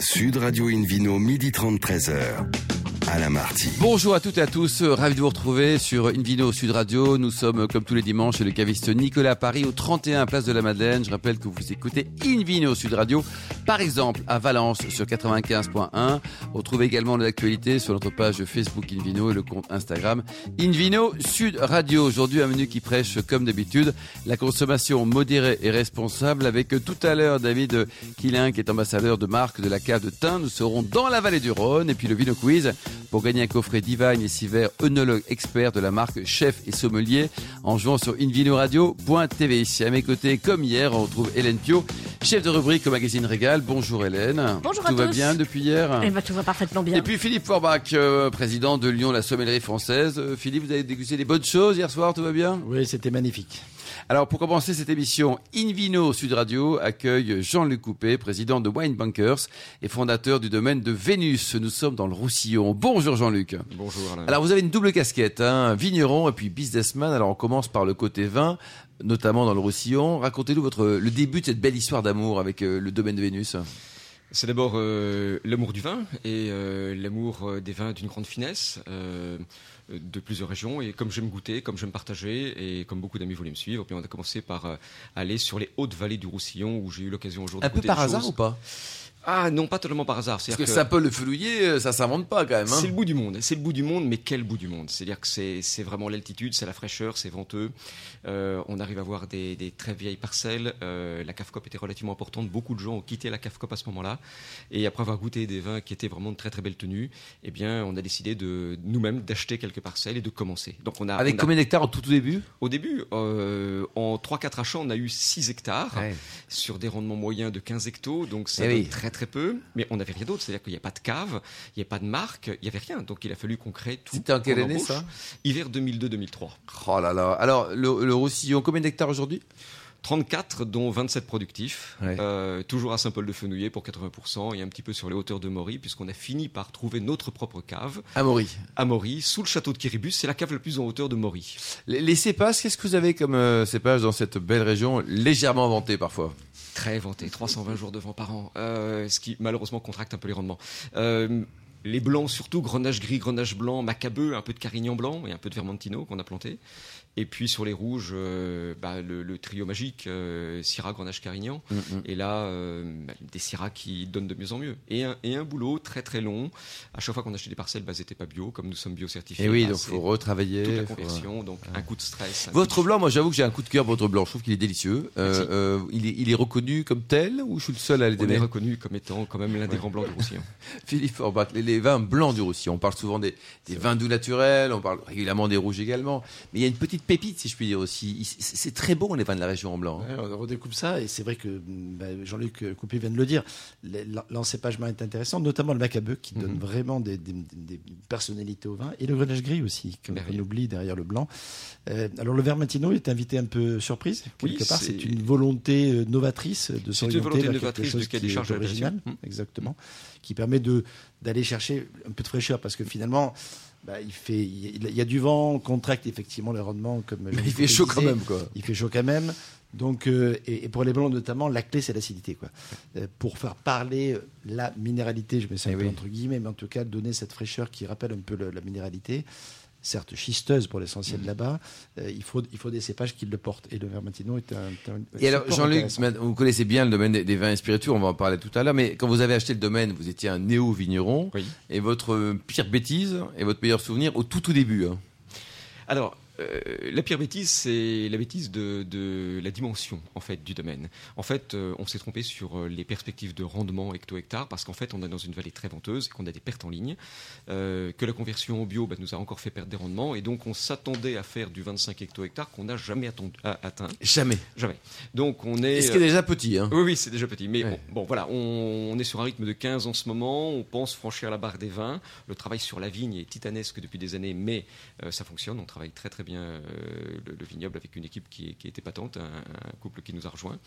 Sud Radio Invino, midi 30, 13h. Alain Marty. Bonjour à toutes et à tous, ravi de vous retrouver sur Invino Sud Radio. Nous sommes comme tous les dimanches chez le caviste Nicolas Paris au 31 Place de la Madeleine. Je rappelle que vous écoutez Invino Sud Radio, par exemple à Valence sur 95.1. Retrouvez également l'actualité sur notre page Facebook Invino et le compte Instagram Invino Sud Radio. Aujourd'hui un menu qui prêche comme d'habitude la consommation modérée et responsable avec tout à l'heure David Quilin qui est ambassadeur de marque de la cave de Tain. Nous serons dans la vallée du Rhône et puis le Vino Quiz pour gagner un coffret Divine et Siver, œnologue expert de la marque Chef et Sommelier en jouant sur invinoradio.tv. À mes côtés, comme hier, on retrouve Hélène Pio, chef de rubrique au magazine Régal. Bonjour Hélène. Bonjour Tout à va bien depuis hier Eh ben, tout va parfaitement bien. Et puis Philippe Forbach, euh, président de Lyon, la sommellerie française. Euh, Philippe, vous avez dégusté des bonnes choses hier soir, tout va bien? Oui, c'était magnifique. Alors, pour commencer cette émission, Invino Sud Radio accueille Jean-Luc Coupé, président de Wine Bankers et fondateur du domaine de Vénus. Nous sommes dans le Roussillon. Bonjour Jean-Luc. Bonjour Alain. Alors, vous avez une double casquette, hein, vigneron et puis businessman. Alors, on commence par le côté vin, notamment dans le Roussillon. Racontez-nous votre, le début de cette belle histoire d'amour avec euh, le domaine de Vénus. C'est d'abord euh, l'amour du vin et euh, l'amour euh, des vins d'une grande finesse euh, de plusieurs régions. Et comme j'aime goûter, comme j'aime partager et comme beaucoup d'amis voulaient me suivre, puis on a commencé par euh, aller sur les hautes vallées du Roussillon où j'ai eu l'occasion aujourd'hui Un de peu par hasard ou pas? Ah non, pas totalement par hasard. Parce que que Saint-Paul-le-Felouillet, euh, ça s'invente pas quand même. Hein C'est le bout du monde, c'est le bout du monde, mais quel bout du monde? C'est-à-dire que c'est c'est vraiment l'altitude, c'est la fraîcheur, c'est venteux. Euh, on arrive à voir des, des très vieilles parcelles. Euh, la cave cop était relativement importante. Beaucoup de gens ont quitté la cave cop à ce moment-là. Et après avoir goûté des vins qui étaient vraiment de très très belle tenue, eh bien, on a décidé de nous-mêmes d'acheter quelques parcelles et de commencer. Donc on a Avec on a- combien d'hectares au tout, tout début? Au début, euh, en 3-4 achats, on a eu 6 hectares Ouais. sur des rendements moyens de 15 hectos, donc ça Eh oui. très très peu. Mais on n'avait rien d'autre, c'est-à-dire qu'il n'y a pas de cave, il n'y a pas de marque, il n'y avait rien. Donc il a fallu qu'on crée tout. C'était en quelle année, ça Hiver 2002-2003. Oh là là. Alors, le, le Roussillon, combien d'hectares aujourd'hui? 34, dont 27 productifs, Ouais. euh, toujours à Saint-Paul-de-Fenouillet pour 80% et un petit peu sur les hauteurs de Maury, puisqu'on a fini par trouver notre propre cave Amaury. à Maury, sous le château de Kiribus. C'est la cave la plus en hauteur de Maury. Les, les cépages, qu'est-ce que vous avez comme euh, cépages dans cette belle région, légèrement vantée parfois? Très vanté, 320 jours de vent par an, euh, ce qui malheureusement contracte un peu les rendements. Euh, les blancs surtout, grenache gris, grenache blanc, macabeux, un peu de carignan blanc et un peu de vermentino qu'on a planté. Et puis sur les rouges, euh, bah, le, le trio magique, euh, Syrah, grenache, carignan. Et là, euh, bah, des Syrah qui donnent de mieux en mieux. Et un, et un boulot très très long. À chaque fois qu'on achetait des parcelles, bah, elles n'étaient pas bio, comme nous sommes bio-certifiés. Et oui, bah, donc c'est faut retravailler. toute la faut- conversion, donc un coup de stress. Votre blanc, moi j'avoue que j'ai un coup de cœur pour votre blanc. Je trouve qu'il est délicieux. Euh, il, est, il est reconnu comme tel ou je suis le seul à On est l'aimer reconnu comme étant quand même l'un des grands blancs du Roussillon. Philippe Forbach, les, les vins blancs du Roussillon. On parle souvent des, des vins doux naturels, on parle régulièrement des rouges également. Mais il y a une petite pépite, si je puis dire aussi. C'est très bon les vins de la région en blanc. hein. Ouais, on redécoupe ça et c'est vrai que bah, Jean-Luc Coupé vient de le dire. le- L'encépagement est intéressant, notamment le macabeux qui donne vraiment des, des- des personnalités au vin et le grenache gris aussi, qu'on qu'on oublie derrière le blanc. Euh, alors le Vermentino est invité un peu surprise quelque Oui, part. c'est- une volonté euh, novatrice de s'orienter vers quelque chose qui est original. Mm. exactement, qui permet d'aller chercher un peu de fraîcheur parce que finalement. Bah, il, fait, il y a du vent, on contracte effectivement le rendement comme Mais il fait chaud quand même, quoi. Il fait chaud quand même. Donc, euh, et, et pour les blancs notamment, la clé c'est l'acidité. Quoi. Euh, pour faire parler euh, la minéralité, je mets ça un Eh peu oui. entre guillemets, mais en tout cas donner cette fraîcheur qui rappelle un peu le- la minéralité, certes schisteuse pour l'essentiel Mm. là-bas, euh, il, faut, il faut des cépages qui le portent. Et le Vermentino est un. un- Et alors, Jean-Luc, vous connaissez bien le domaine des, des vins et spiritueux, on va en parler tout à l'heure, mais quand vous avez acheté le domaine, vous étiez un néo-vigneron, Oui. et votre pire bêtise et votre meilleur souvenir au tout tout début. hein. Alors, euh, la pire bêtise, c'est la bêtise de, de la dimension en fait du domaine. En fait, euh, on s'est trompé sur euh, les perspectives de rendement hecto-hectare parce qu'en fait, on est dans une vallée très venteuse et qu'on a des pertes en ligne, euh, que la conversion au bio bah, nous a encore fait perdre des rendements et donc on s'attendait à faire du 25 hecto-hectares qu'on n'a jamais atteint, Jamais. jamais. Donc on est. Ce qui est déjà petit. Hein? Oui, oui, c'est déjà petit. Mais Ouais. bon, bon, voilà, on, on est sur un rythme de 15 en ce moment. On pense franchir la barre des 20. Le travail sur la vigne est titanesque depuis des années, mais ça fonctionne. On travaille très très bien euh, le, le vignoble avec une équipe qui, était patente, un, un couple qui nous a rejoints.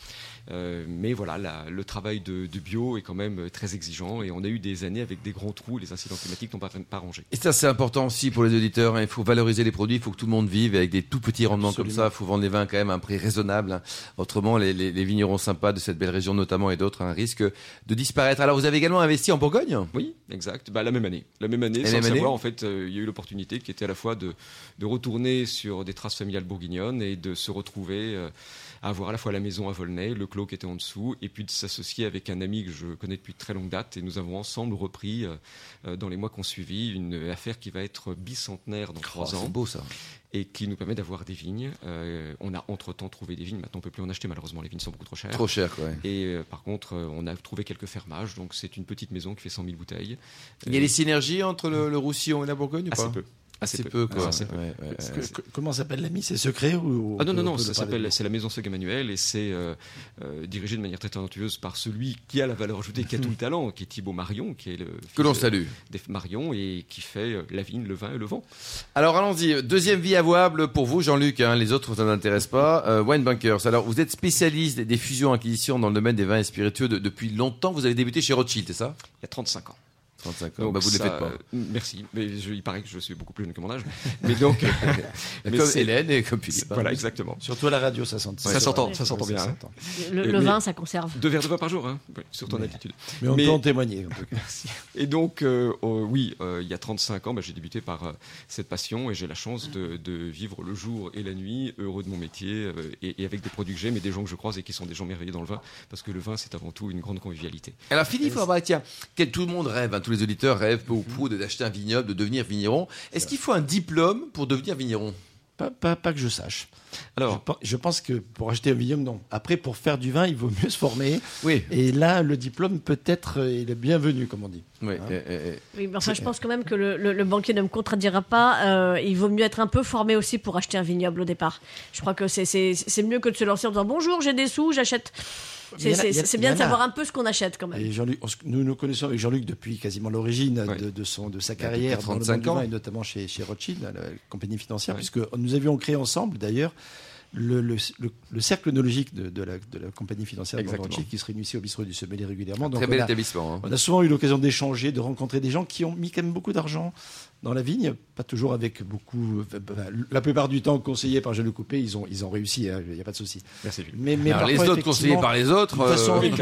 Euh, mais voilà, la- le travail de, de bio est quand même très exigeant et on a eu des années avec des grands trous et les incidents climatiques n'ont pas, pas rangé. Et ça, c'est important aussi pour les auditeurs. hein. Il faut valoriser les produits. Il faut que tout le monde vive avec des tout petits rendements comme ça. Il faut vendre les vins quand même à un prix raisonnable. hein. Autrement, les, les- les vignerons sympas de cette belle région, notamment, et d'autres, hein, risquent de disparaître. Alors, vous avez également investi en Bourgogne? Oui, exact. Bah, la même année. La même année, La sans même année savoir, en fait, euh, il y a eu l'opportunité qui était à la fois de, de retourner sur des traces familiales bourguignonnes et de se retrouver euh, à avoir à la fois la maison à Volnay, le clos qui était en dessous, et puis de s'associer avec un ami que je connais depuis très longue date. Et nous avons ensemble repris, euh, euh, dans les mois qui ont suivi, une affaire qui va être bicentenaire dans Oh, trois C'est ans beau, ça. et qui nous permet d'avoir des vignes. Euh, on a entre-temps trouvé des vignes. Maintenant, on peut plus en acheter, malheureusement. Les vignes sont beaucoup trop chères. Trop quoi. ouais. Et euh, par contre, euh, on a trouvé quelques fermages. Donc, c'est une petite maison qui fait 100 000 bouteilles. Il y a des synergies entre le, le Roussillon et la Bourgogne ou Assez pas? peu. Assez peu, quoi. Assez peu. Ouais, ouais, que- que- comment s'appelle l'ami? C'est secret ou Ah non, non, on non, ça s'appelle, c'est la maison Seg Emmanuel et c'est euh, euh, dirigé de manière très talentueuse par celui qui a la valeur ajoutée, qui a tout le talent, qui est Thibaut Marion, qui est le Que l'on salue. des Marion et qui fait euh, la vigne, le vin et le vent. Alors allons-y, deuxième vie avouable pour vous Jean-Luc, hein, les autres ça n'intéresse pas. Euh, Wine Bunkers, alors vous êtes spécialiste des- des fusions-acquisitions dans le domaine des vins et spiritueux de- depuis longtemps, vous avez débuté chez Rothschild, c'est ça? Il y a 35 ans. 35 ans, Donc bah, vous ne les ça, faites pas. euh, merci, mais je- il paraît que je suis beaucoup plus jeune que mon âge. Mais donc, mais Comme c'est- Hélène et comme Philippe. hein. voilà, exactement. Surtout à la radio, ça s'entend. Ça s'entend, ça s'entend Ouais, bien. hein. Le, le mais- vin, ça conserve. Deux verres de vin par jour, hein, ouais, sur ton attitude. Mais on Mais- peut en témoigner. en tout cas. Et donc, euh, oh, oui, euh, il y a 35 ans, bah, j'ai débuté par euh, cette passion et j'ai la chance de, de vivre le jour et la nuit, heureux de mon métier euh, et, et avec des produits que j'aime et des gens que je croise et qui sont des gens merveilleux dans le vin, parce que le vin, c'est avant tout une grande convivialité. Alors Philippe, va tiens, tout le monde rêve, hein, tous les auditeurs rêvent peu ou prou de- d'acheter un vignoble, de devenir vigneron. Est-ce qu'il faut un diplôme pour devenir vigneron? Pas, pas, pas que je sache. Je, Alors, je pense que pour acheter un vignoble, non. Après, pour faire du vin, il vaut mieux se former. Oui. Et là, le diplôme, peut-être, euh, il est bienvenu, comme on dit. Oui. Hein eh, eh, eh. Oui, mais enfin, je pense quand même que le, le- le banquier ne me contredira pas. euh, il vaut mieux être un peu formé aussi pour acheter un vignoble au départ. Je crois que c'est- c'est c'est mieux que de se lancer en disant bonjour, j'ai des sous, j'achète. C'est bien de savoir un peu ce qu'on achète quand même. Et on nous nous connaissons avec Jean-Luc depuis quasiment l'origine de, de son, de sa depuis carrière dans le 35 monde du ans. vin, et notamment chez, chez Rothschild, la compagnie financière, puisque nous avions créé ensemble d'ailleurs le, le, le- le cercle œnologique de, de la, de la compagnie financière de. Rothschild qui se réunissait au bistrot du Sommelier régulièrement. Donc Très on bel a- établissement. hein. On a souvent eu l'occasion d'échanger, de rencontrer des gens qui ont mis quand même beaucoup d'argent dans la vigne, pas toujours avec beaucoup. la plupart du temps conseillés par Jean-Luc Coupé, ils ont, ils ont réussi, hein, il n'y a pas de souci. merci. Mais, mais Alors, les autres conseillés par les autres. de toute façon, euh, oui,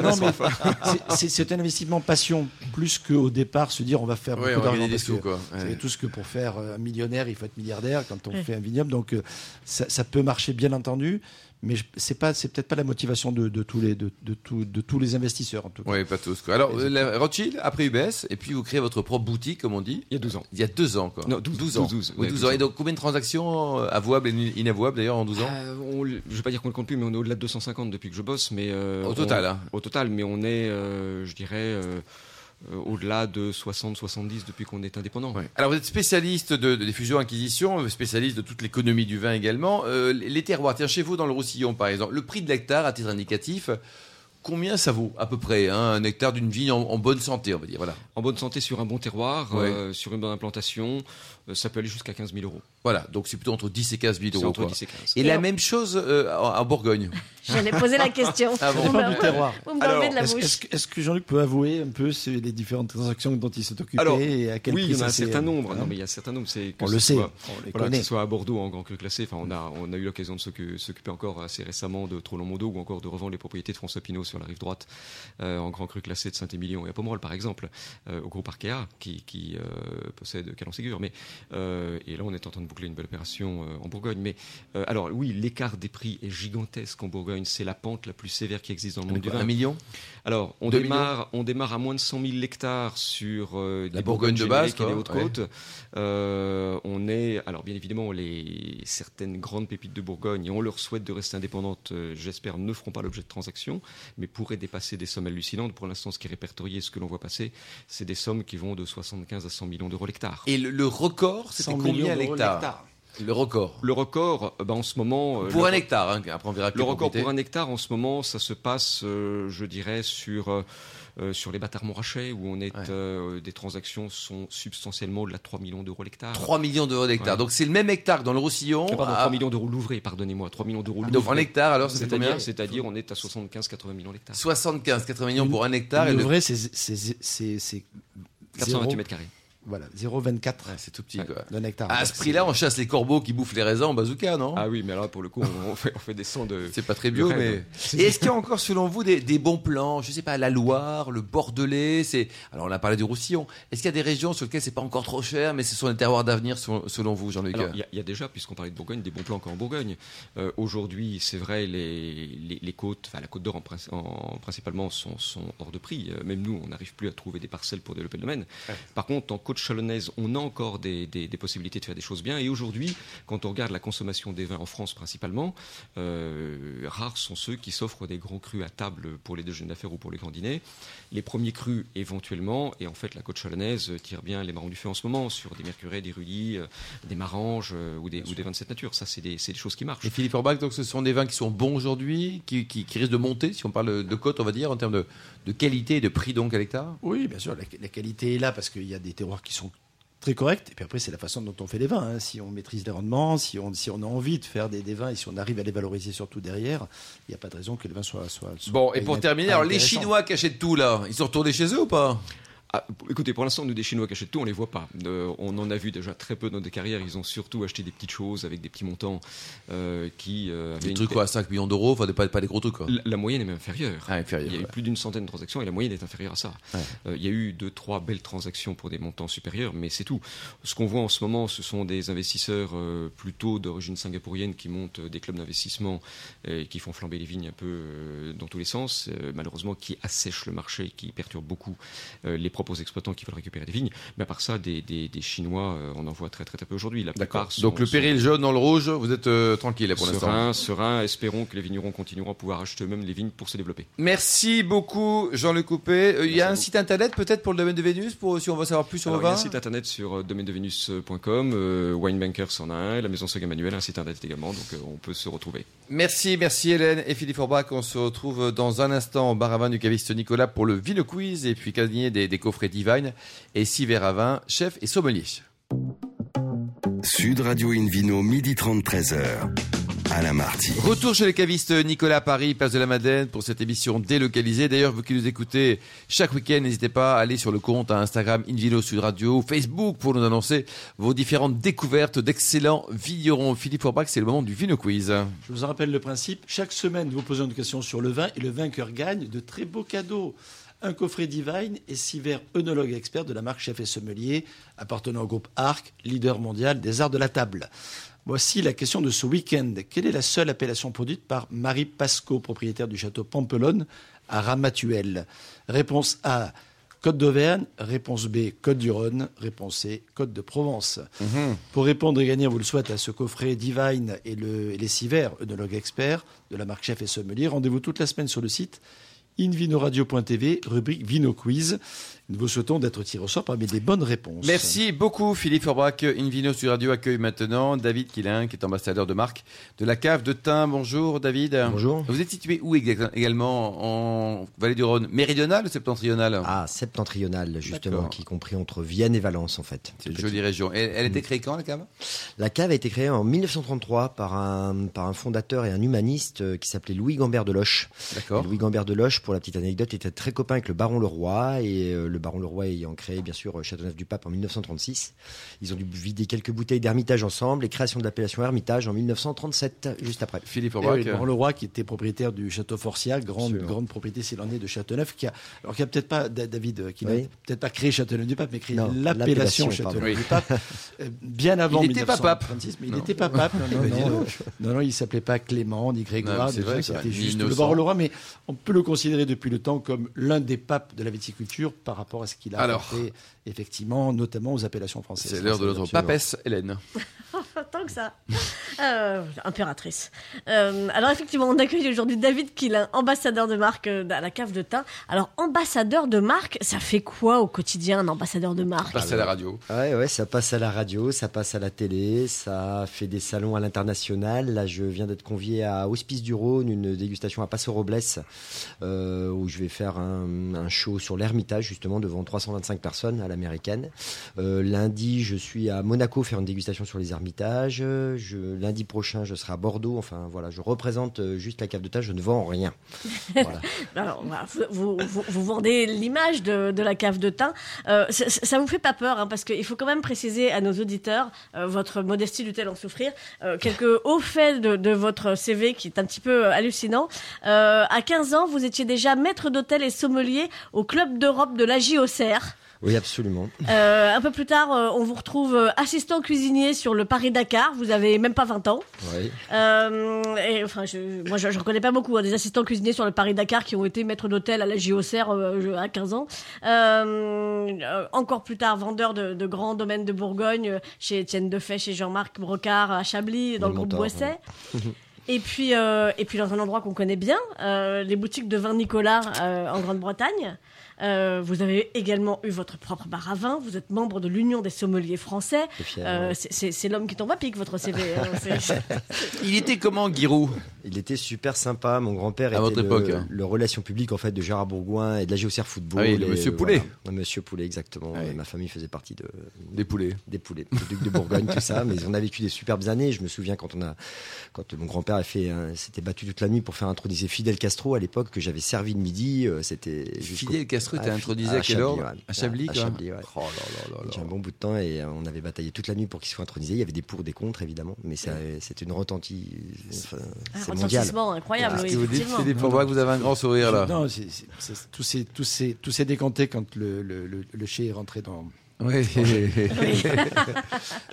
c'est- un investissement passion, plus qu'au départ se dire on va faire ouais, beaucoup on va d'argent. gagner des sous, que quoi. Vous savez Ouais. tous que pour faire euh, un millionnaire, il faut être milliardaire quand on Ouais. fait un vignoble. Donc euh, ça, ça peut marcher bien entendu, mais c'est pas, c'est peut-être pas la motivation de, de tous les, de, de, tous- de tous les investisseurs en tout cas. Oui, pas tous. Quoi. Alors, la- Rothschild, après UBS, et puis vous créez votre propre boutique, comme on dit. Il y a 12 ans. Il y a deux ans, quoi. Non, 12, ans. 12, Oui, ouais, 12 12 ans. ans. Et donc, combien de transactions euh, avouables et inavouables, d'ailleurs, en 12 ans Euh, on- je ne vais pas dire qu'on ne compte plus, mais on est au-delà de 250 depuis que je bosse. Mais euh, Au on- total, hein. Au total, mais on est, euh, je dirais, au-delà de 60-70 depuis qu'on est indépendant. Ouais. Alors, vous êtes spécialiste de, de- euh, spécialiste de toute l'économie du vin également. Euh, les terroirs, tiens, chez vous, dans le Roussillon, par exemple, le prix de l'hectare, à titre indicatif, combien ça vaut, à peu près, hein, un hectare d'une vigne en, en bonne santé, on va dire. Voilà. En bonne santé sur un bon terroir, Ouais. euh, sur une bonne implantation, euh, ça peut aller jusqu'à 15 000 euros. Voilà. Donc, c'est plutôt entre 10 et 15 000 C'est euros. entre quoi. 10 et 15. Et Et la même chose euh, en, en Bourgogne. J'allais poser la question. Ah bon Vous du terroir. Vous me Alors, de la Est-ce bouche. est-ce que, est-ce que Jean-Luc peut avouer un peu c'est les différentes transactions dont il s'est occupé Alors, et à quel oui, prix il y en a un certain nombre. hein Non, mais il y a un certain nombre. C'est que On ce le sait, soit- on les Voilà, connaît. que ce soit à Bordeaux en grand cru classé, enfin, on a, on a eu l'occasion de s'occu- s'occuper encore assez récemment de Trollon-Mondo ou encore de revendre les propriétés de François Pinault sur la rive droite euh, en grand cru classé de Saint-Émilion et à Pomerol par exemple, euh, au groupe Arkea qui, qui euh, possède Calon-Ségur. Mais euh, et là, on est en train de boucler une belle opération euh, en Bourgogne. Mais euh, alors oui, l'écart des prix est gigantesque en Bourgogne. C'est la pente la plus sévère qui existe dans le monde du Un vin. million Alors, on Deux démarre, on démarre à moins de 100 000 hectares sur La Bourgogne de base, et les Hautes-Côtes. On est, alors bien évidemment, les certaines grandes pépites de Bourgogne, et on leur souhaite de rester indépendantes, j'espère, ne feront pas l'objet de transactions, mais pourraient dépasser des sommes hallucinantes. Pour l'instant, ce qui est répertorié, ce que l'on voit passer, c'est des sommes qui vont de 75 à 100 millions d'euros l'hectare. Et le, le record, c'était 100 combien à l'hectare Le record. Le record, euh, ben, en ce moment, euh, Pour un hectare, hein, après on verra Le record pour un hectare en ce moment, ça se passe, euh, je dirais, sur euh, sur les bâtards Montrachet, où on est, Ouais. euh, des transactions sont substantiellement au-delà de 3 millions d'euros l'hectare. 3 millions d'euros d'hectare. Ouais. Donc c'est le même hectare dans le Roussillon. Ah, pardon, à- 3 millions d'euros l'ouvré, pardonnez-moi, 3 millions d'euros Donc l'ouvré. en hectare, alors c'est combien C'est-à-dire, c'est-à-dire, on est à 75-80 millions l'hectare. 75, 80 millions pour un hectare. Et Le c'est c'est- c'est- c'est 428 zéro- mètres carrés. Voilà, 0,24 Ouais, c'est tout petit, Ouais. quoi. d'un hectare. À ce prix-là, on chasse les corbeaux qui bouffent les raisins en bazooka, non? Ah oui, mais alors pour le coup, on, on fait, on fait des sons de. C'est pas très bio, mais. Et est-ce qu'il y a encore, selon vous, des, des bons plans? Je sais pas, la Loire, le Bordelais. C'est. Alors, on a parlé du Roussillon. Est-ce qu'il y a des régions sur lesquelles c'est pas encore trop cher, mais ce sont des terroirs d'avenir, selon, selon vous, Jean-Luc? Il y, a- il y a déjà, puisqu'on parlait de Bourgogne, des bons plans encore en Bourgogne. Euh, Aujourd'hui, c'est vrai, les, les, les côtes, enfin la Côte d'Or en, princi- en- principalement, sont, sont hors de prix. Euh, Même nous, on n'arrive plus à trouver des parcelles pour développer le domaine. Par contre, en côte chalonnaise, on a encore des, des- des possibilités de faire des choses bien. Et aujourd'hui, quand on regarde la consommation des vins en France principalement, euh, rares sont ceux qui s'offrent des grands crus à table pour les déjeuners d'affaires ou pour les grands dîners. Les premiers crus, éventuellement, et en fait, la côte chalonnaise tire bien les marrons du feu en ce moment sur des mercurets, des rudis, euh, des maranges euh, ou, des, ou des vins de cette nature. Ça, c'est des, c'est des choses qui marchent. Et Philippe Orbach, donc ce sont des vins qui sont bons aujourd'hui, qui, qui, qui risquent de monter, si on parle de côte, on va dire, en termes de, de qualité et de prix donc à l'hectare Oui, bien sûr, la, la qualité est là parce qu'il y a des terroirs qui sont très corrects. Et puis après, c'est la façon dont on fait les vins. hein. Si on maîtrise les rendements, si on, si on a envie de faire des, des vins et si on arrive à les valoriser surtout derrière, il n'y a pas de raison que le vin soit. soit, soit Bon, et pour terminer, alors les. Chinois qui achètent tout là, ils sont retournés chez eux ou pas? Ah, écoutez, pour l'instant, nous, des Chinois qui achètent tout, on les voit pas. Euh, on en a vu déjà très peu dans des carrières. Ils ont surtout acheté des petites choses avec des petits montants euh, qui euh, Des une- trucs quoi, 5 millions d'euros, enfin pas, pas des gros trucs quoi. La, la moyenne est même inférieure. Ah, il y a eu plus d'une centaine de transactions et la moyenne est inférieure à ça. Ouais. Euh, il y a eu deux, trois belles transactions pour des montants supérieurs, mais c'est tout. Ce qu'on voit en ce moment, ce sont des investisseurs euh, plutôt d'origine singapourienne qui montent des clubs d'investissement et qui font flamber les vignes un peu dans tous les sens, malheureusement qui assèchent le marché, qui perturbent beaucoup euh, propres exploitants qui veulent récupérer des vignes. Mais à part ça, des, des- des Chinois, euh, on en voit très très, très peu aujourd'hui. Sont- Donc le péril jaune dans le rouge, vous êtes euh, tranquille pour l'instant. Serein, serein, espérons que les vignerons continueront à pouvoir acheter eux-mêmes les vignes pour se développer. Merci beaucoup Jean-Luc Coupé. Euh, Il y a un site internet peut-être pour le domaine de Vénus, pour, si on veut savoir plus sur Alors, vos il y a un site internet sur domainedevenus.com, euh, Winebankers en a un, la maison Sega Manuel a un site internet également, donc on peut se retrouver. Merci, merci Hélène et Philippe Orbach. On se retrouve dans un instant au bar à vin du caviste Nicolas pour le Vino Quiz et puis gagner des, des coffrets Divine et six verres à vin, chef et sommelier. Sud Radio Invino, midi 30, 13h. Alain Marty. Retour chez les cavistes Nicolas Paris, place de la Madeleine pour cette émission délocalisée. D'ailleurs, vous qui nous écoutez chaque week-end, n'hésitez pas à aller sur le compte à Instagram Invino Sud Radio, Facebook pour nous annoncer vos différentes découvertes d'excellents vignerons. Philippe Orbach, c'est le moment du Vino Quiz. Je vous en rappelle le principe. Chaque semaine, vous posez une question sur le vin et le vainqueur gagne de très beaux cadeaux. Un coffret Divine et six verres œnologue expert de la marque Chef et Sommelier, appartenant au groupe Arc, leader mondial des arts de la table. Voici la question de ce week-end. Quelle est la seule appellation produite par Marie Pasco, propriétaire du château Pampelonne à Ramatuelle? Réponse A, Côte d'Auvergne. Réponse B, Côte du Rhône. Réponse C, Côte de Provence. Pour répondre et gagner, on vous le souhaite, à ce coffret Divine et, le- et les six verres œnologue expert de la marque Chef et Sommelier, rendez-vous toute la semaine sur le site invinoradio.tv, rubrique Vino Quiz. Nous vous souhaitons d'être tiré au sort parmi des bonnes réponses. Merci beaucoup Philippe Forbach. Invino sur Radio accueille maintenant David Quilin, qui est ambassadeur de marque de la cave de Tain. Bonjour David. Bonjour. Vous êtes situé où également En Vallée du Rhône? Méridionale ou septentrionale Ah, septentrionale, justement, qui est compris entre Vienne et Valence, en fait. C'est une jolie région. Et elle était créée quand la cave? La cave a été créée en 1933 par un, par un fondateur et un humaniste euh, qui s'appelait Louis Gambert de Loche. D'accord. Louis Gambert de Loche, pour la petite anecdote, était très copain avec le baron Leroy, et euh, le baron Leroy ayant créé, bien sûr, Châteauneuf-du-Pape en 1936. Ils ont dû vider quelques bouteilles d'Hermitage ensemble, et création de l'appellation Hermitage en 1937, juste après. Philippe oui, Laurent Leroy, qui était propriétaire du château Forcia, grande, Absolument. grande propriété s'il en est de Châteauneuf, qui a, alors qui a peut-être pas, Da- David, euh, qui n'a Oui. peut-être pas créé Châteauneuf-du-Pape, mais créé l'appellation. Châteauneuf-du-Pape, euh, bien avant Il n'était pas pape. 1936, mais il Non. n'était pas pape. Non, non, non, non, non, il s'appelait pas Clément, ni Grégoire, c'était juste innocent. le baron Leroy, mais on peut le considérer depuis le temps comme l'un des papes de la viticulture par rapport à ce qu'il a Alors. apporté, effectivement, notamment aux appellations françaises. C'est l'heure de notre papesse Hélène. Que ça. Euh, impératrice. Euh, alors effectivement, on accueille aujourd'hui David Quillin, ambassadeur de marque euh, à la cave de thym. Alors ambassadeur de marque, ça fait quoi au quotidien un ambassadeur de marque Passe à la radio. Ouais, ouais, ça passe à la radio, ça passe à la télé, ça fait des salons à l'international. Là, je viens d'être convié à Hospice du Rhône, une dégustation à Passo Robles, euh, où je vais faire un, un show sur l'Ermitage, justement, devant 325 personnes à l'américaine. Euh, lundi, je suis à Monaco faire une dégustation sur les Ermitages. Je, lundi prochain, je serai à Bordeaux. Enfin, voilà, je représente euh, juste la cave de tâche, je ne vends rien. Voilà. Alors, voilà, vous, vous, vous- vous vendez l'image de, de la cave de thym. Euh, ça, ça vous fait pas peur, hein, parce qu'il faut quand même préciser à nos auditeurs, euh, votre modestie du-t-elle en souffrir, euh, quelques hauts faits de, de votre CV qui est un petit peu hallucinant. À 15 ans, vous étiez déjà maître d'hôtel et sommelier au Club d'Europe de la JOCR. Oui, absolument. Euh, un peu plus tard, euh, on vous retrouve euh, assistant cuisinier sur le Paris-Dakar. Vous avez même pas 20 ans. Oui. Euh, et, enfin, je, moi, je ne reconnais pas beaucoup hein, des assistants cuisiniers sur le Paris-Dakar qui ont été maîtres d'hôtel à la JOCR euh, à 15 ans. Encore plus tard, vendeur de, de grands domaines de Bourgogne chez Étienne Defay, chez Jean-Marc Brocard à Chablis, dans le le groupe Boisset. Et puis, euh, et puis dans un endroit qu'on connaît bien, euh, les boutiques de vin Nicolas euh, en Grande-Bretagne. Euh, vous avez également eu votre propre bar à vin. Vous êtes membre de l'Union des sommeliers français. Euh, c'est- l'homme qui tombe à pic, votre CV. hein. Il était comment, Giroud? Il était super sympa. Mon grand-père À était votre le, époque, hein. le relation public en fait de Gérard Bourgoin et de la GOCR Football. Ah oui, le Et Monsieur voilà. Poulet. Ouais, Monsieur Poulet, exactement. Et Ma famille faisait partie de, Des poulets. des poulets, le duc de Bourgogne, tout ça. Mais on a vécu des superbes années. Je me souviens quand on a, quand mon grand-père a fait, un- s'était battu toute la nuit pour faire introniser Fidel Castro à l'époque que j'avais servi le midi. euh, C'était Fidel Castro était à- intronisé à à quelle heure? À Chablis, À quoi. Chablis, ouais. Oh là là là là. J'ai un bon bout de temps et on avait bataillé toute la nuit pour qu'il soit intronisé. Il y avait des pour, des contre évidemment, mais c'était une retentie. enfin, Un c'est mondial. retentissement incroyable, Ce oui, que vous dites. Philippe, on voit que vous avez un grand sourire là. Non, tout s'est tout s'est- tout s'est décanté quand le, le, le, le est rentré dans. Oui.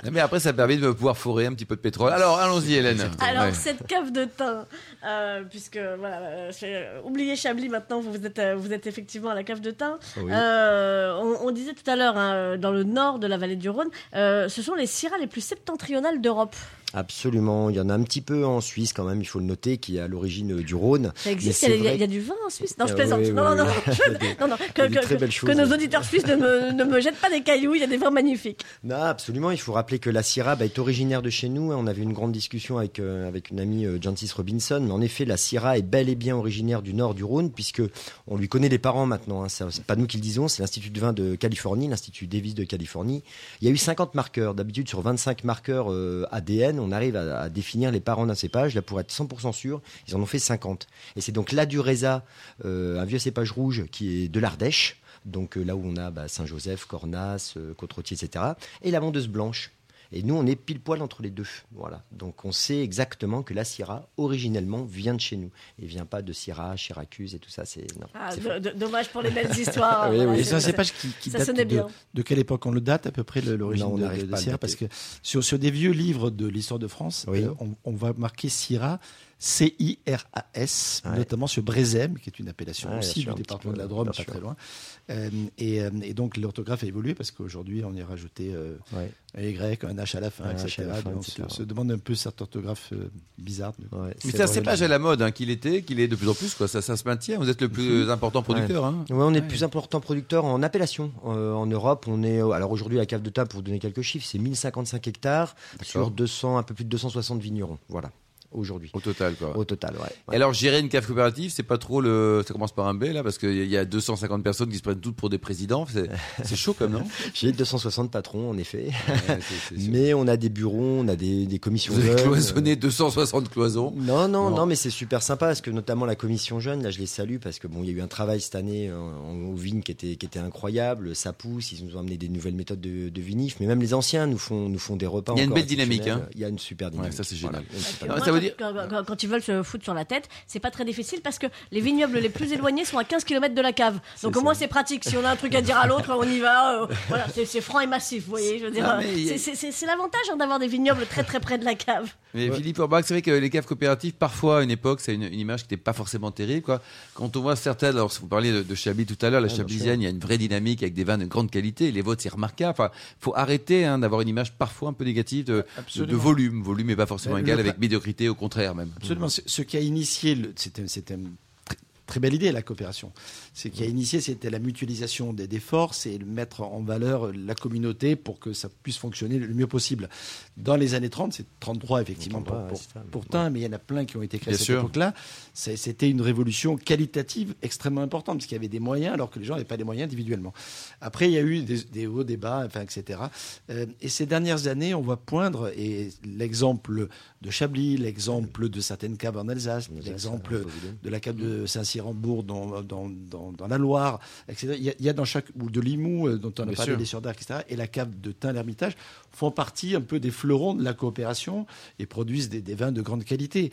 Non, mais après, ça permet de pouvoir forer un petit peu de pétrole. Alors, allons-y, Hélène. Alors, Ouais. cette cave de thym, euh, puisque, voilà, euh, oubliez Chablis maintenant, vous êtes, euh, vous êtes effectivement à la cave de thym. Oui. Euh, on, on disait tout à l'heure, hein, dans le nord de la vallée du Rhône, euh, ce sont les syrahs les plus septentrionales d'Europe. Absolument. Il y en a un petit peu en Suisse quand même, il faut le noter, qui est à l'origine du Rhône. Ça existe, il y, a, vrai il y du vin en Suisse Non, je Ah, plaisante. oui, non, oui, non, oui. non, non, que, des que- nos auditeurs suisses ne me, ne me jettent pas des cailloux, il y a des vins magnifiques. Non, absolument. Il faut rappeler que la Syrah bah, est originaire de chez nous. On avait une grande discussion avec, euh, avec une amie, euh, Jancis Robinson. Mais en effet, la Syrah est bel et bien originaire du nord du Rhône, puisque on lui connaît les parents maintenant. Hein. C'est pas nous qui le disons, c'est l'Institut de vin de Californie, l'Institut Davis de Californie. Il y a eu 50 marqueurs. D'habitude, sur 25 marqueurs euh, ADN, on arrive à, définir les parents d'un cépage. Là, pour être 100% sûr, ils en ont fait 50. Et c'est donc la Dureza, euh, un vieux cépage rouge qui est de l'Ardèche. Donc euh, là où on a bah, Saint-Joseph, Cornas, euh, Côte-Rôtier, etc. Et la vendeuse blanche. Et nous, on est pile poil entre les deux. Voilà. Donc on sait exactement que la Syrah, originellement, vient de chez nous. Et vient pas de Syrah, Syracuse et tout ça. C'est. Ah, dommage pour les belles histoires. Oui, Voilà, oui. C'est- un cépage qui, qui ça date sonnait de, bien. de quelle époque? On le date à peu près l'origine Non, on de, de le Syrah. Parce que sur, sur des vieux livres de l'histoire de France, Oui. euh, on, on va marquer Syrah, C-I-R-A-S, Ouais. notamment sur Brézem, qui est une appellation Ouais, aussi sûr, du département de la Drôme, pas sûr. très loin. Euh, et, euh, et donc l'orthographe a évolué parce qu'aujourd'hui on y a rajouté euh, Ouais. un Y, un H à la fin, etc. à la fin, Donc, etc. On se, se demande un peu cette orthographe euh, bizarre. Ouais, Mais c'est un cépage à la mode hein, qu'il était, qu'il est de plus en plus. Quoi. Ça, ça se maintient. Vous êtes le plus important producteur. Hein. Ouais, on est Ouais. le plus important producteur en appellation. Euh, en Europe, on est. Alors aujourd'hui, la cave de table, pour vous donner quelques chiffres, c'est 1055 hectares sur 200, un peu plus de 260 vignerons. Voilà, aujourd'hui. Au total, quoi. Au total, ouais. Et alors, gérer une cave coopérative, c'est pas trop le. Ça commence par un B, là, parce qu'il y a 250 personnes qui se prennent toutes pour des présidents. C'est chaud, comme non? J'ai 260 patrons, en effet. Ouais. Mais on a des bureaux, on a des, des commissions Vous avez jeunes. cloisonné 260 cloisons. Non, non, Non. non, mais c'est super sympa parce que notamment la commission jeune, là je les salue parce que bon, il y a eu un travail cette année en, aux vignes qui était, qui était incroyable. Ça pousse, ils nous ont amené des nouvelles méthodes de, de vinif, mais même les anciens nous font, nous font des repas. Il y a une belle dynamique, hein. Il y a une super dynamique. ça, c'est Voilà, génial. super Ah, ça veut dire- quand, quand- quand ils veulent se foutre sur la tête, c'est pas très difficile parce que les vignobles les plus éloignés sont à 15 km de la cave. Donc au moins c'est pratique. Si on a un truc à dire à l'autre, on y va. euh, voilà, c'est franc et massif, vous voyez. Je veux dire, c'est- l'avantage hein, d'avoir des vignobles très très près de la cave. Mais Philippe Orbach, c'est vrai que les caves coopératives, parfois, à une époque, c'est une, une image qui n'était pas forcément terrible. Quoi. Quand on voit certaines, alors vous parliez de, de Chablis tout à l'heure, la Chablisienne, il y a une vraie dynamique avec des vins de grande qualité. Les vôtres, c'est remarquable. Enfin, faut arrêter hein, d'avoir une image parfois un peu négative de, de, Absolument. de volume. Volume n'est pas forcément égal avec médiocrité, au contraire même. Absolument. Ce ce qui a initié, le- c'était tr- très belle idée, la coopération. Ce qui a initié, c'était la mutualisation des, des forces et mettre en valeur la communauté pour que ça puisse fonctionner le mieux possible. Dans les années 30, c'est 33 effectivement 33, pour, Tain, mais il y en a plein qui ont été créés à cette époque-là. C'était une révolution qualitative extrêmement importante parce qu'il y avait des moyens alors que les gens n'avaient pas les moyens individuellement. Après, il y a eu des, des hauts débats, enfin, etc. Euh, et ces dernières années, on voit poindre, et l'exemple de Chablis, l'exemple de certaines caves en Alsace, l'exemple de la cave de Saint-Cyr-en-Bourg dans, dans, dans, dans la Loire, etc. Il y, a, il y a dans chaque, ou de Limoux, euh, dont on a Bien parlé sûr. des etc. Et la cave de Tain-l'Hermitage font partie un peu des fleurons de la coopération et produisent des, des vins de grande qualité.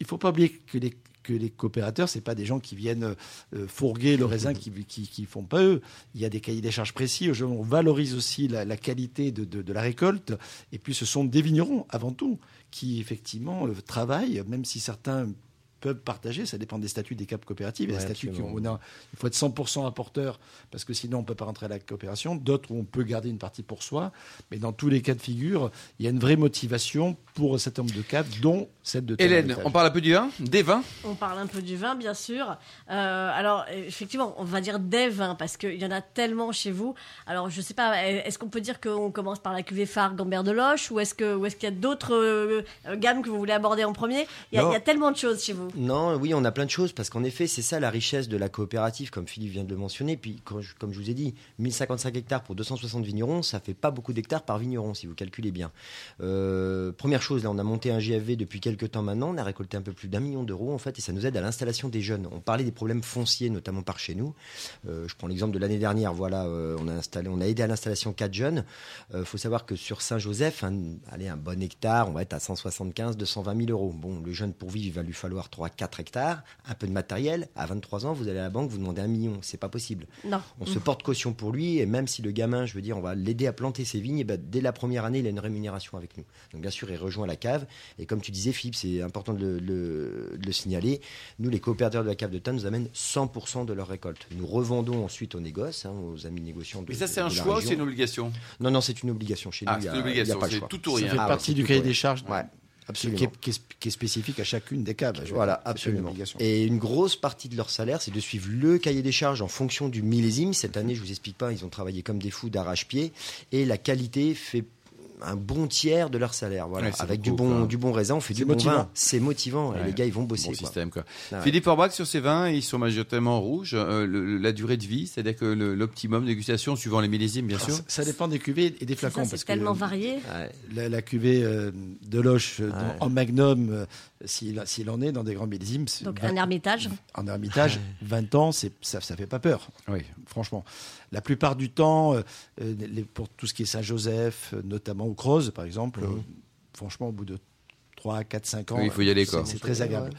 Il ne faut pas oublier que les que les coopérateurs, c'est pas des gens qui viennent euh, fourguer le raisin qui, qui, qui font pas eux. Il y a des cahiers des charges précis. On valorise aussi la, la qualité de, de, de la récolte. Et puis, ce sont des vignerons, avant tout, qui, effectivement, travaillent, même si certains peuvent partager, ça dépend des statuts des caps coopératives. Il y a Ouais, des statuts qui on a- il faut être 100% apporteur, parce que sinon on ne peut pas rentrer à la coopération. D'autres où on peut garder une partie pour soi. Mais dans tous les cas de figure, il y a une vraie motivation pour certain nombre de caves, dont celle de Hélène, on parle un peu du vin Des vins On parle un peu du vin, bien sûr. Euh, alors, effectivement, on va dire des vins, parce qu'il y en a tellement chez vous. Alors, je sais pas, est-ce qu'on peut dire qu'on commence par la cuvée phare Gambert de Loche, ou est-ce que- ou est-ce qu'il y a d'autres euh, gammes que vous voulez aborder en premier? Il y, a, Non. il y a tellement de choses chez vous. Non, oui, on a plein de choses parce qu'en effet, c'est ça la richesse de la coopérative, comme Philippe vient de le mentionner. Puis, comme je vous ai dit, 1055 hectares pour 260 vignerons, ça fait pas beaucoup d'hectares par vigneron si vous calculez bien. Euh, première chose, là, on a monté un GFV depuis quelques temps maintenant. On a récolté un peu plus d'un million d'euros en fait, et ça nous aide à l'installation des jeunes. On parlait des problèmes fonciers, notamment par chez nous. Euh, je prends l'exemple de l'année dernière. Voilà, euh, on a installé, on a aidé à l'installation quatre jeunes. Il faut savoir que sur Saint-Joseph, un, allez, un bon hectare, on va être à 175, 220 000 euros. Bon, le jeune pour vivre, il va lui falloir 3-4 hectares, un peu de matériel. À 23 ans, vous allez à la banque, vous demandez un million. C'est pas possible. Non. On se porte caution pour lui, et même si le gamin, je veux dire, on va l'aider à planter ses vignes, et ben, dès la première année, il a une rémunération avec nous. Donc bien sûr, il rejoint la cave. Et comme tu disais, Philippe, c'est important de le, le- de le signaler. Nous, les coopérateurs de la cave de Tain nous amènent 100% de leur récolte. Nous revendons ensuite aux négoces, hein, aux amis négociants. De, Mais ça, c'est un choix ou c'est une obligation? Non, non, c'est une obligation chez nous. Ah, y c'est a- une il y a obligation, pas le choix. tout ou Ça rien. fait Ah partie du tout, cahier des charges Ouais, qui, absolument. est, qui est- qui est spécifique à chacune des veux Voilà, une absolument. Et une grosse partie de leur salaire, c'est de suivre le cahier des charges en fonction du millésime. Cette année, je vous explique pas, ils ont travaillé comme des fous d'arrache-pied. Et la qualité fait un bon tiers de leur salaire. Voilà. Ouais, Avec beaucoup, du bon, quoi. du bon raisin, on fait du bon motivant. vin. C'est motivant. Et les gars, ils vont bosser. Bon quoi. système quoi. Ah ouais. Philippe Orbach, sur ces vins, ils sont majoritairement rouges. Euh, le- la durée de vie, c'est-à-dire que l'optimum de dégustation, suivant les millésimes, bien sûr. Ça, ça dépend des cuvées et des Ça, flacons. c'est parce que tellement varié. Ouais. La, la cuvée euh, de Loche euh, en magnum, euh, s'il s'il en est dans des grands millésimes, c'est Donc, 20 un ermitage. en ermitage, 20 ans, c'est- ça ne fait pas peur. Oui. franchement. La plupart du temps, euh, euh, les- pour tout ce qui est Saint-Joseph, euh, notamment au Creuse, par exemple, euh, franchement, au bout de 3, 4, 5 ans, Oui, il faut y aller, c'est- quoi. c'est très agréable.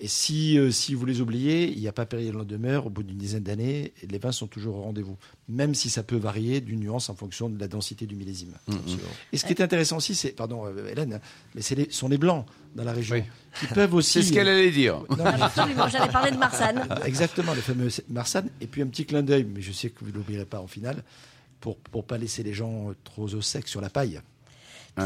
Et si, euh, si vous les oubliez, il n'y a pas péril en demeure, au bout d'une dizaine d'années, les vins sont toujours au rendez-vous, même si ça peut varier d'une nuance en fonction de la densité du millésime. Mm, Et ce qui est intéressant aussi, c'est, pardon euh, Hélène, mais c'est les, sont les blancs dans la région, Oui. qui peuvent aussi... C'est ce qu'elle allait dire. Non, Absolument, j'allais parler de Marsanne. Exactement, le fameux Marsanne. Et puis un petit clin d'œil, mais je sais que vous ne l'oublierez pas en finale, pour ne pas laisser les gens euh, trop au sec sur la paille.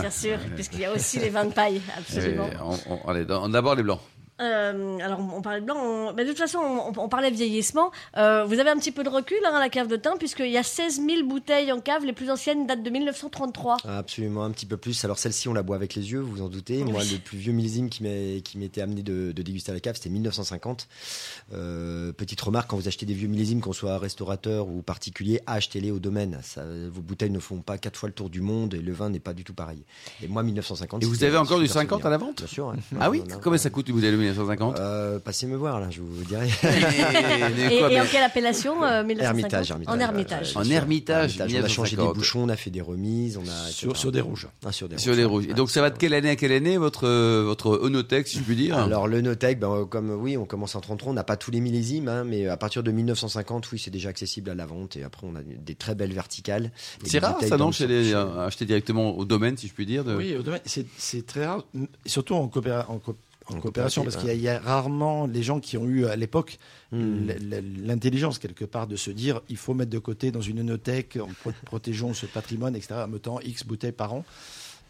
Bien sûr, puisqu'il y a aussi les vins de paille, absolument. Et on, on- allez, d'abord les blancs. Euh, alors, on parlait de blanc. on- mais de toute façon, on, on parlait de vieillissement. Euh, vous avez un petit peu de recul hein, à la cave de Tain, puisqu'il y a 16 000 bouteilles en cave. Les plus anciennes datent de 1933. Ah, Absolument, un petit peu plus. Alors celle-ci, on la boit avec les yeux, vous vous en doutez. Moi, le plus vieux millésime qui m'était amené de, de déguster à la cave, c'était 1950. Euh, petite remarque, quand vous achetez des vieux millésimes, qu'on soit restaurateur ou particulier, achetez-les au domaine. Ça, vos bouteilles ne font pas quatre fois le tour du monde et le vin n'est pas du tout pareil. Et moi, 1950. Et vous avez encore du super 50 souvenir. à la vente? Bien sûr. Ah oui? Combien ça coûte une bouteille de 1950 Euh, passez me voir là, je vous dirai. Et, et en quelle appellation euh, 1950 Hermitage, Hermitage. En Hermitage. En Hermitage, On a changé des 1950. bouchons, on a fait des remises, on a Sur, des rouges. Ah, sur des Sur les rouges. Et donc, ça va de quelle année à quelle année, votre, euh, votre Onotech, si je puis dire? Alors le Notech, ben, euh, comme oui, on commence en 33, on n'a pas tous les millésimes, hein, mais à partir de 1950, oui, c'est déjà accessible à la vente. Et après, on a des très belles verticales. C'est rare, ça, non, chez les, acheter directement au domaine, si je puis dire. de- Oui, au domaine, c'est très rare, surtout en, coopéra- en co- en En coopération, parce qu'il y, a- il y a rarement les gens qui ont eu à l'époque Hmm. l'intelligence quelque part de se dire il faut mettre de côté dans une enothèque, en pro- protégeons ce patrimoine, etc. En mettant X bouteilles par an.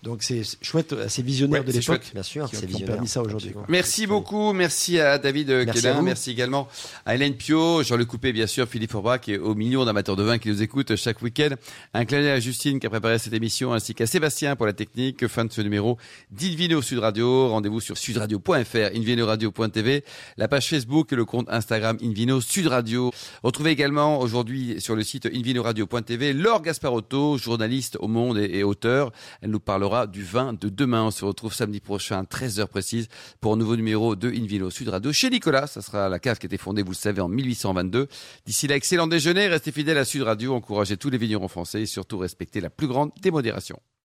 Donc c'est chouette, ces visionnaires Ouais, de c'est l'époque bien sûr, qui, c'est qui ont visionnaire. permis ça aujourd'hui. Merci beaucoup, merci à David euh, Merci à merci également à Hélène Pio, Jean-Luc Coupé, bien sûr, Philippe Forbach et aux millions d'amateurs de vin qui nous écoutent chaque week-end. Un clin d'œil à Justine qui a préparé cette émission, ainsi qu'à Sébastien pour la technique. Fin de ce numéro d'Invino Sud Radio. Rendez-vous sur sudradio.fr, invinoradio.tv, la page Facebook et le compte Instagram Invino Sud Radio. Retrouvez également aujourd'hui sur le site invinoradio.tv Laure Gasparotto, journaliste au Monde et, et auteur. Elle nous du vin de demain. On se retrouve samedi prochain, 13h précise, pour un nouveau numéro de Invino Sud Radio chez Nicolas. Ça sera la cave qui a été fondée, vous le savez, en 1822. D'ici là, excellent déjeuner. Restez fidèles à Sud Radio. Encouragez tous les vignerons français et surtout respectez la plus grande démodération.